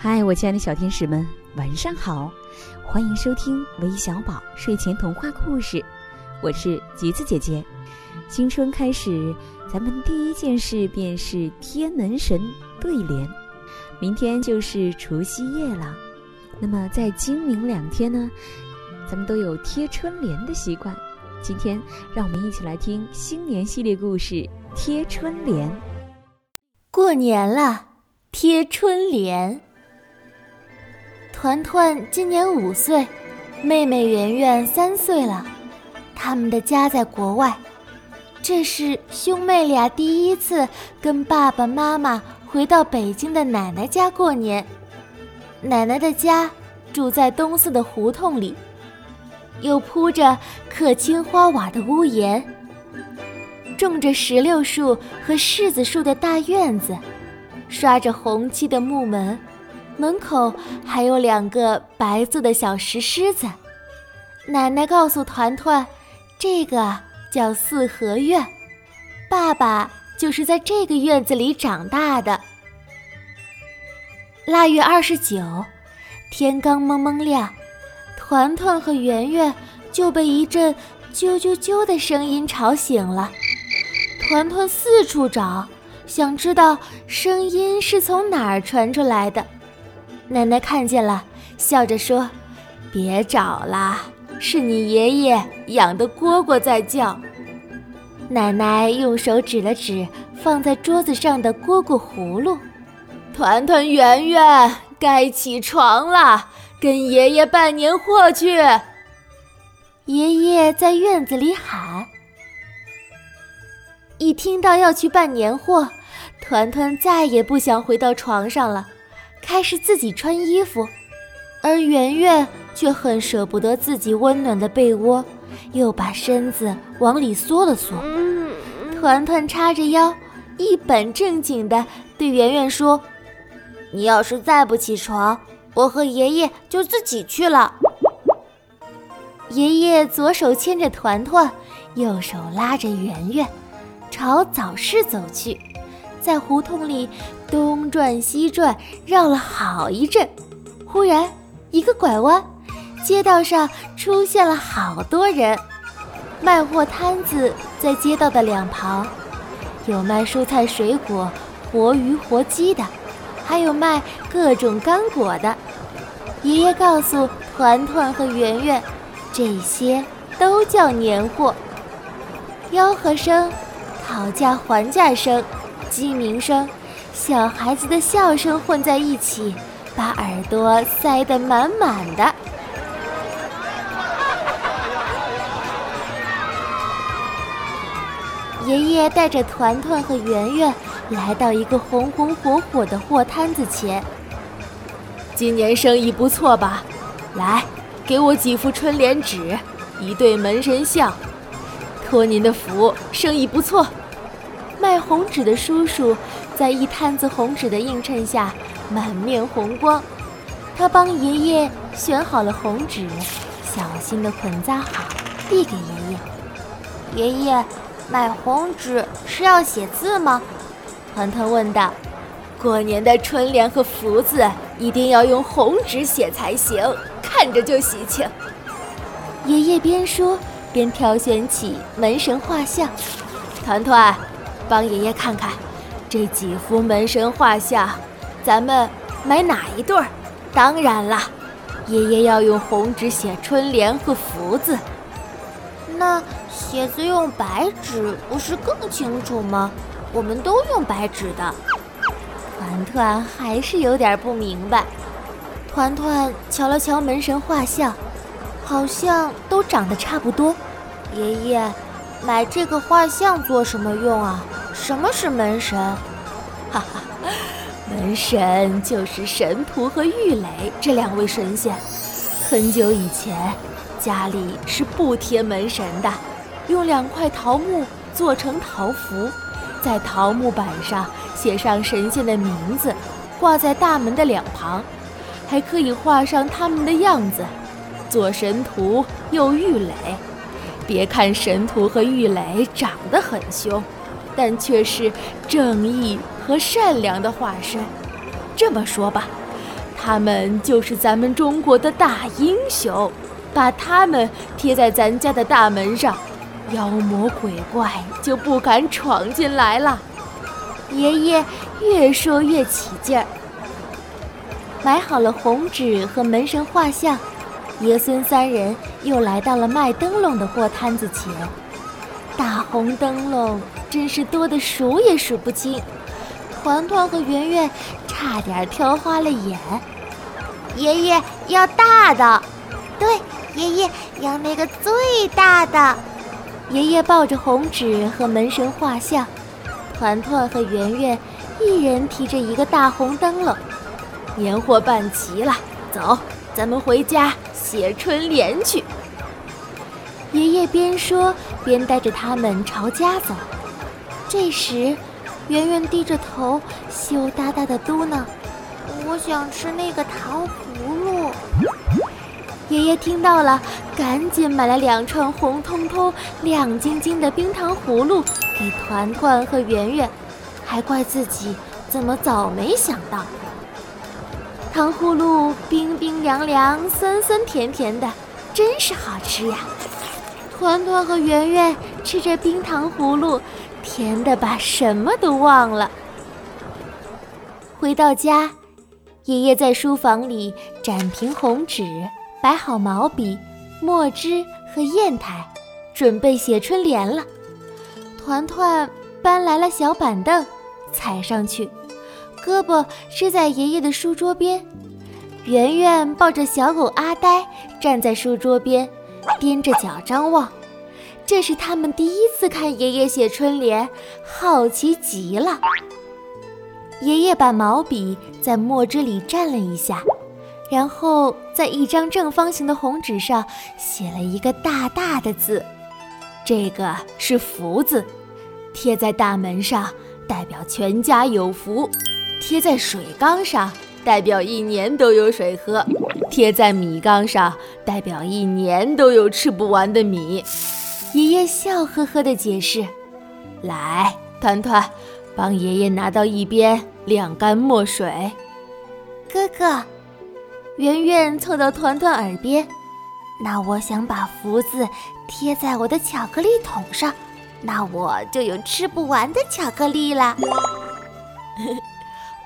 嗨，我亲爱的小天使们，晚上好！欢迎收听微小宝睡前童话故事，我是橘子姐姐。新春开始，咱们第一件事便是贴门神对联。明天就是除夕夜了，那么在今明两天呢，咱们都有贴春联的习惯。今天，让我们一起来听新年系列故事《贴春联》。过年了，贴春联。团团今年五岁，妹妹圆圆三岁了。他们的家在国外，这是兄妹俩第一次跟爸爸妈妈回到北京的奶奶家过年。奶奶的家住在东四的胡同里。有铺着刻青花瓦的屋檐，种着石榴树和柿子树的大院子，刷着红漆的木门，门口还有两个白色的小石狮子。奶奶告诉团团，这个叫四合院，爸爸就是在这个院子里长大的。腊月二十九，天刚蒙蒙亮。团团和圆圆就被一阵啾啾啾的声音吵醒了。团团四处找，想知道声音是从哪儿传出来的。奶奶看见了，笑着说：“别找了，是你爷爷养的蝈蝈在叫。”奶奶用手指了指放在桌子上的蝈蝈葫芦。团团、圆圆，该起床了。跟爷爷办年货去！爷爷在院子里喊。一听到要去办年货，团团再也不想回到床上了，开始自己穿衣服，而圆圆却很舍不得自己温暖的被窝，又把身子往里缩了缩。团团叉着腰，一本正经地对圆圆说：“你要是再不起床。”我和爷爷就自己去了。爷爷左手牵着团团，右手拉着圆圆，朝早市走去，在胡同里东转西转，绕了好一阵。忽然，一个拐弯，街道上出现了好多人，卖货摊子在街道的两旁，有卖蔬菜水果、活鱼活鸡的，还有卖各种干果的。爷爷告诉团团和圆圆，这些都叫年货。吆喝声、讨价还价声、鸡鸣声、小孩子的笑声混在一起，把耳朵塞得满满的。爷爷带着团团和圆圆来到一个红红火火的货摊子前。今年生意不错吧？来，给我几副春联纸，一对门神像，托您的福，生意不错。卖红纸的叔叔在一摊子红纸的映衬下，满面红光。他帮爷爷选好了红纸，小心地捆扎好，递给爷爷。爷爷，买红纸是要写字吗？团团问道。过年的春联和福字一定要用红纸写才行，看着就喜庆。爷爷边说边挑选起门神画像，团团，帮爷爷看看，这几幅门神画像，咱们买哪一对儿？当然了，爷爷要用红纸写春联和福字。那写字用白纸不是更清楚吗？我们都用白纸的。团团还是有点不明白。团团瞧了瞧门神画像，好像都长得差不多。爷爷，买这个画像做什么用啊？什么是门神？哈哈，门神就是神荼和郁垒这两位神仙。很久以前，家里是不贴门神的，用两块桃木做成桃符。在桃木板上写上神仙的名字，挂在大门的两旁，还可以画上他们的样子，做神荼又郁垒。别看神荼和郁垒长得很凶，但却是正义和善良的化身。这么说吧，他们就是咱们中国的大英雄，把他们贴在咱家的大门上，妖魔鬼怪就不敢闯进来了。爷爷越说越起劲儿。买好了红纸和门神画像，爷孙三人又来到了卖灯笼的货摊子前。大红灯笼真是多得数也数不清，团团和圆圆差点挑花了眼。爷爷要大的，对，爷爷要那个最大的。爷爷抱着红纸和门神画像，团团和圆圆一人提着一个大红灯笼。年货办齐了，走，咱们回家写春联去。爷爷边说边带着他们朝家走。这时，圆圆低着头，羞答答的嘟囔：“我想吃那个糖葫芦。”爷爷听到了，赶紧买了两串红彤彤、亮晶晶的冰糖葫芦给团团和圆圆，还怪自己怎么早没想到。糖葫芦冰冰凉凉、酸酸甜甜的，真是好吃呀！团团和圆圆吃着冰糖葫芦，甜的把什么都忘了。回到家，爷爷在书房里展平红纸，摆好毛笔、墨汁和砚台，准备写春联了。团团搬来了小板凳，踩上去。胳膊支在爷爷的书桌边，圆圆抱着小狗阿呆站在书桌边，踮着脚张望。这是他们第一次看爷爷写春联，好奇极了。爷爷把毛笔在墨汁里蘸了一下，然后在一张正方形的红纸上写了一个大大的字，这个是福字，贴在大门上，代表全家有福。贴在水缸上，代表一年都有水喝；贴在米缸上，代表一年都有吃不完的米。爷爷笑呵呵地解释：“来，团团，帮爷爷拿到一边晾干墨水。”哥哥，圆圆凑到团团耳边：“那我想把福字贴在我的巧克力桶上，那我就有吃不完的巧克力了。”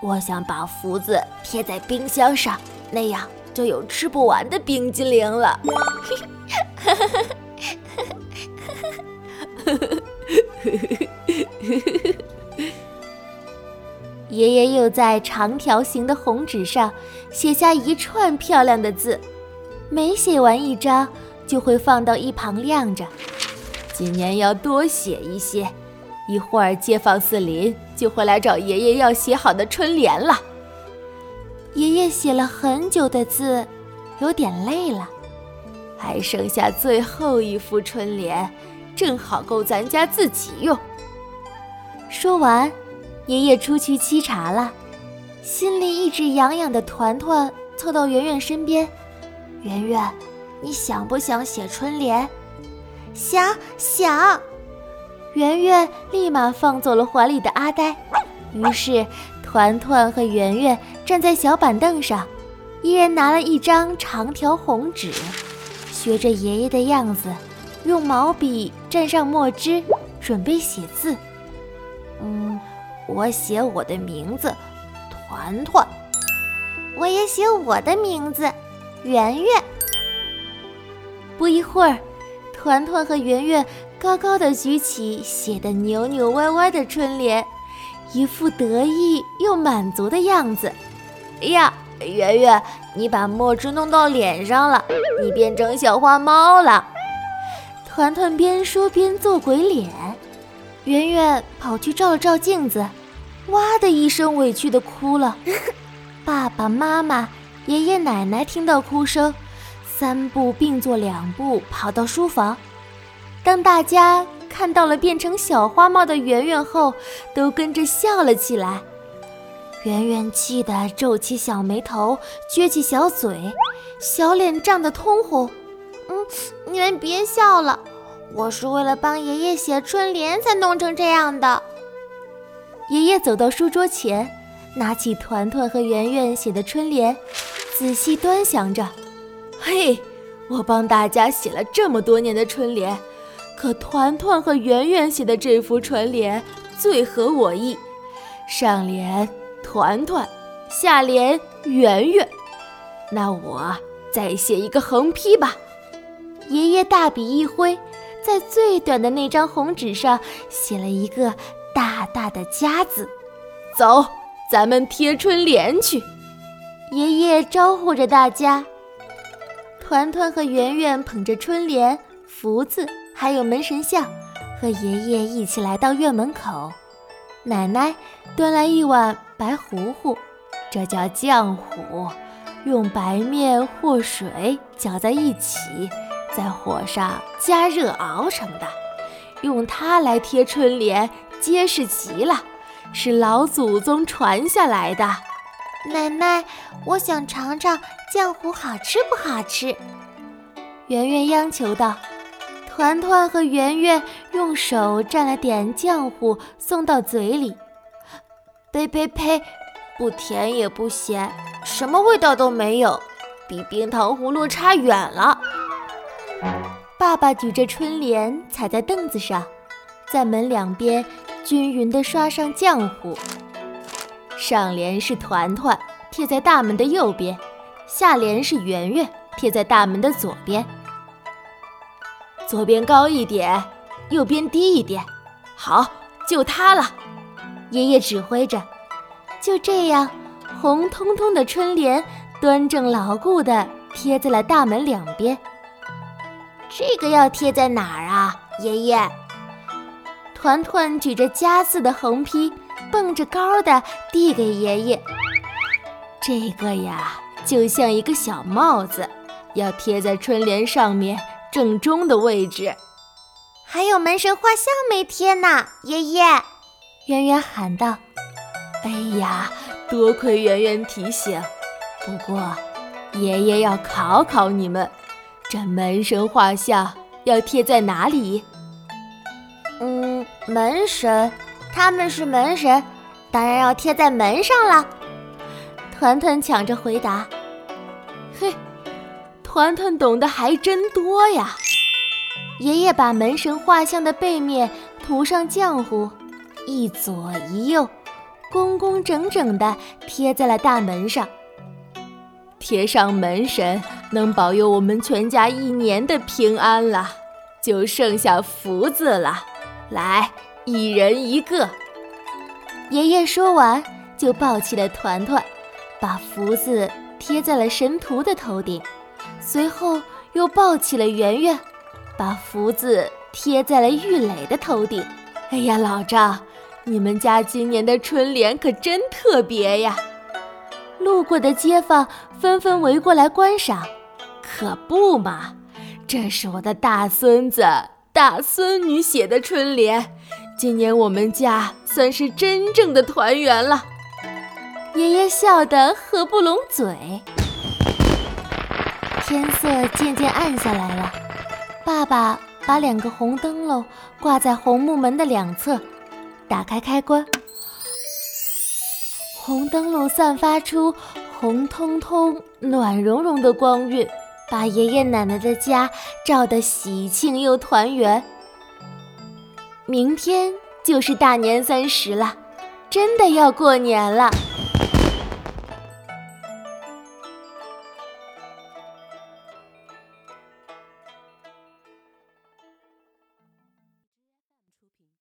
我想把福字贴在冰箱上，那样就有吃不完的冰激凌了。爷爷又在长条形的红纸上写下一串漂亮的字，每写完一张就会放到一旁晾着。今年要多写一些。一会儿，街坊四邻就会来找爷爷要写好的春联了。爷爷写了很久的字，有点累了，还剩下最后一副春联，正好够咱家自己用。说完，爷爷出去沏茶了。心里一直痒痒的团团凑到圆圆身边：“圆圆，你想不想写春联？”“想想。”圆圆立马放走了怀里的阿呆，于是团团和圆圆站在小板凳上，一人拿了一张长条红纸，学着爷爷的样子，用毛笔蘸上墨汁，准备写字。嗯，我写我的名字，团团。我也写我的名字，圆圆。不一会儿，团团和圆圆。高高的举起写的扭扭歪歪的春联，一副得意又满足的样子。哎呀，圆圆，你把墨汁弄到脸上了，你变成小花猫了。团团边说边做鬼脸。圆圆跑去照了照镜子，哇的一声委屈的哭了。爸爸妈妈、爷爷奶奶听到哭声，三步并作两步跑到书房。当大家看到了变成小花帽的圆圆后，都跟着笑了起来。圆圆气得皱起小眉头，撅起小嘴，小脸涨得通红。嗯，你们别笑了，我是为了帮爷爷写春联才弄成这样的。爷爷走到书桌前，拿起团团和圆圆写的春联，仔细端详着。嘿，我帮大家写了这么多年的春联，可团团和圆圆写的这幅春联最合我意。上联团团，下联圆圆。那我再写一个横批吧。爷爷大笔一挥，在最短的那张红纸上写了一个大大的“家”字。走，咱们贴春联去。爷爷招呼着大家。团团和圆圆捧着春联、福字，还有门神像，和爷爷一起来到院门口。奶奶端来一碗白糊糊，这叫浆糊，用白面或水搅在一起，在火上加热熬成的。用它来贴春联，结实极了，是老祖宗传下来的。奶奶，我想尝尝浆糊好吃不好吃。圆圆央求道。团团和圆圆用手蘸了点浆糊，送到嘴里。呸呸呸！不甜也不咸，什么味道都没有，比冰糖葫芦差远了。爸爸举着春联，踩在凳子上，在门两边均匀地刷上浆糊。上联是团团，贴在大门的右边；下联是圆圆，贴在大门的左边。左边高一点，右边低一点，好，就它了。爷爷指挥着，就这样，红彤彤的春联端正牢固地贴在了大门两边。这个要贴在哪儿啊，爷爷？团团举着家字的横批，蹦着高的递给爷爷。这个呀，就像一个小帽子，要贴在春联上面。正中的位置，还有门神画像没贴呢，爷爷。圆圆喊道：“哎呀，多亏圆圆提醒。不过，爷爷要考考你们，这门神画像要贴在哪里？”“嗯，门神，他们是门神，当然要贴在门上了。”团团抢着回答：“嘿。”团团懂得还真多呀！爷爷把门神画像的背面涂上浆糊，一左一右，工工整整地贴在了大门上。贴上门神，能保佑我们全家一年的平安了，就剩下福字了。来，一人一个。爷爷说完，就抱起了团团，把福字贴在了神荼的头顶。随后又抱起了圆圆，把福字贴在了玉磊的头顶。哎呀，老赵，你们家今年的春联可真特别呀！路过的街坊纷纷围过来观赏。可不嘛，这是我的大孙子、大孙女写的春联，今年我们家算是真正的团圆了。爷爷笑得合不拢嘴。天色渐渐暗下来了，爸爸把两个红灯笼挂在红木门的两侧，打开开关，红灯笼散发出红彤彤、暖融融的光晕，把爷爷奶奶的家照得喜庆又团圆。明天就是大年三十了，真的要过年了。